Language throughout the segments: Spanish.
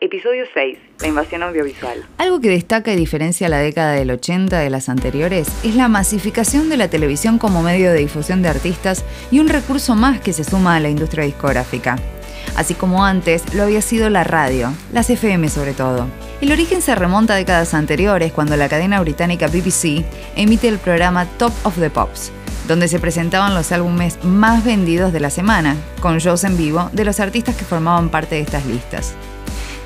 Episodio 6. La invasión audiovisual. Algo que destaca y diferencia la década del 80 de las anteriores es la masificación de la televisión como medio de difusión de artistas y un recurso más que se suma a la industria discográfica. Así como antes lo había sido la radio, las FM sobre todo. El origen se remonta a décadas anteriores cuando la cadena británica BBC emite el programa Top of the Pops, donde se presentaban los álbumes más vendidos de la semana, con shows en vivo de los artistas que formaban parte de estas listas.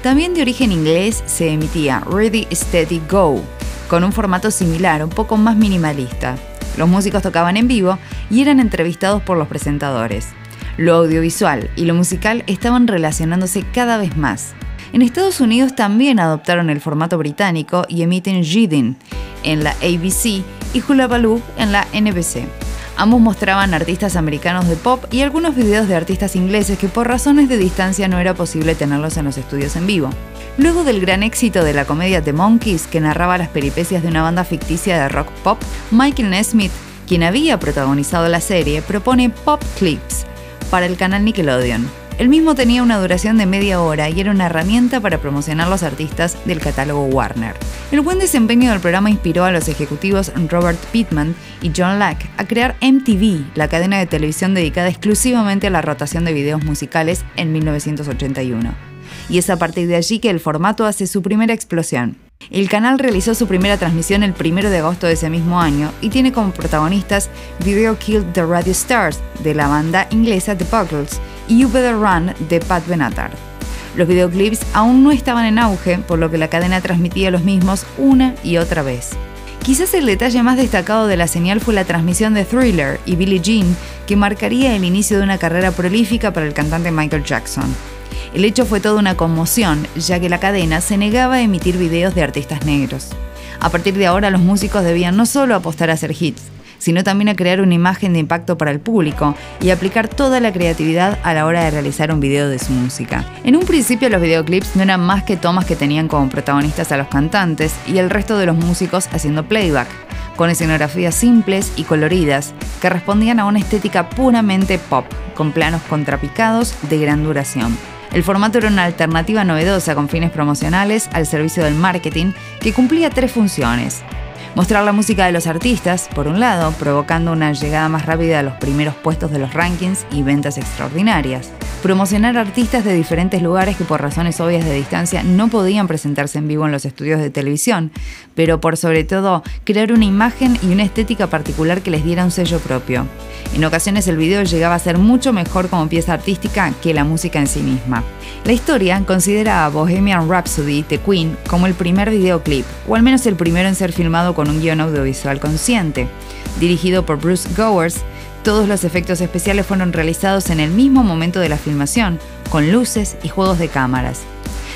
También de origen inglés se emitía Ready, Steady, Go, con un formato similar, un poco más minimalista. Los músicos tocaban en vivo y eran entrevistados por los presentadores. Lo audiovisual y lo musical estaban relacionándose cada vez más. En Estados Unidos también adoptaron el formato británico y emiten Jidin en la ABC y Hula Baloo en la NBC. Ambos mostraban artistas americanos de pop y algunos videos de artistas ingleses que por razones de distancia no era posible tenerlos en los estudios en vivo. Luego del gran éxito de la comedia The Monkeys, que narraba las peripecias de una banda ficticia de rock pop, Michael Nesmith, quien había protagonizado la serie, propone Pop Clips para el canal Nickelodeon. El mismo tenía una duración de media hora y era una herramienta para promocionar los artistas del catálogo Warner. El buen desempeño del programa inspiró a los ejecutivos Robert Pittman y John Lack a crear MTV, la cadena de televisión dedicada exclusivamente a la rotación de videos musicales en 1981. Y es a partir de allí que el formato hace su primera explosión. El canal realizó su primera transmisión el 1 de agosto de ese mismo año y tiene como protagonistas Video Killed the Radio Stars de la banda inglesa The Buggles You Better Run de Pat Benatar. Los videoclips aún no estaban en auge, por lo que la cadena transmitía los mismos una y otra vez. Quizás el detalle más destacado de la señal fue la transmisión de Thriller y Billie Jean, que marcaría el inicio de una carrera prolífica para el cantante Michael Jackson. El hecho fue toda una conmoción, ya que la cadena se negaba a emitir videos de artistas negros. A partir de ahora los músicos debían no solo apostar a hacer hits, sino también a crear una imagen de impacto para el público y aplicar toda la creatividad a la hora de realizar un video de su música. En un principio los videoclips no eran más que tomas que tenían como protagonistas a los cantantes y el resto de los músicos haciendo playback, con escenografías simples y coloridas que respondían a una estética puramente pop, con planos contrapicados de gran duración. El formato era una alternativa novedosa con fines promocionales al servicio del marketing que cumplía tres funciones. Mostrar la música de los artistas, por un lado, provocando una llegada más rápida a los primeros puestos de los rankings y ventas extraordinarias. Promocionar artistas de diferentes lugares que por razones obvias de distancia no podían presentarse en vivo en los estudios de televisión, pero por sobre todo crear una imagen y una estética particular que les diera un sello propio. En ocasiones el video llegaba a ser mucho mejor como pieza artística que la música en sí misma. La historia considera a Bohemian Rhapsody The Queen como el primer videoclip, o al menos el primero en ser filmado con un guion audiovisual consciente. Dirigido por Bruce Gowers, todos los efectos especiales fueron realizados en el mismo momento de la filmación, con luces y juegos de cámaras.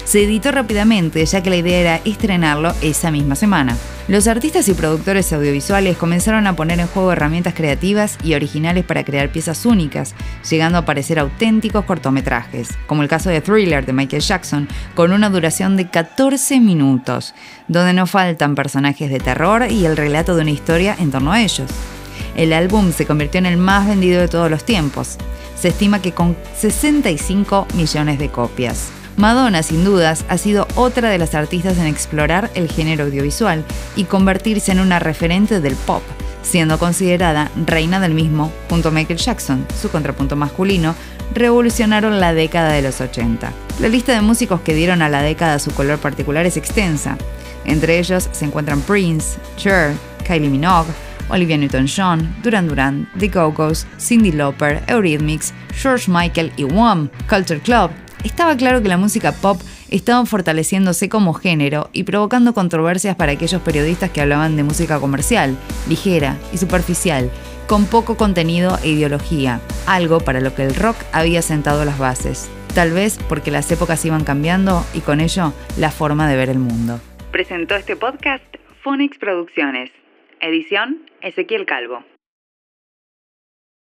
Se editó rápidamente ya que la idea era estrenarlo esa misma semana. Los artistas y productores audiovisuales comenzaron a poner en juego herramientas creativas y originales para crear piezas únicas, llegando a parecer auténticos cortometrajes, como el caso de Thriller de Michael Jackson, con una duración de 14 minutos, donde no faltan personajes de terror y el relato de una historia en torno a ellos. El álbum se convirtió en el más vendido de todos los tiempos. Se estima que con 65 millones de copias. Madonna, sin dudas, ha sido otra de las artistas en explorar el género audiovisual y convertirse en una referente del pop, siendo considerada reina del mismo junto a Michael Jackson, su contrapunto masculino, revolucionaron la década de los 80. La lista de músicos que dieron a la década su color particular es extensa. Entre ellos se encuentran Prince, Cher, Kylie Minogue, Olivia Newton-John, Duran Duran, The Go-Go's, Cindy Lauper, Eurythmics, George Michael y Wham! Culture Club, estaba claro que la música pop estaba fortaleciéndose como género y provocando controversias para aquellos periodistas que hablaban de música comercial, ligera y superficial, con poco contenido e ideología, algo para lo que el rock había sentado las bases. Tal vez porque las épocas iban cambiando y con ello la forma de ver el mundo. Presentó este podcast Phonics Producciones. Edición Ezequiel Calvo.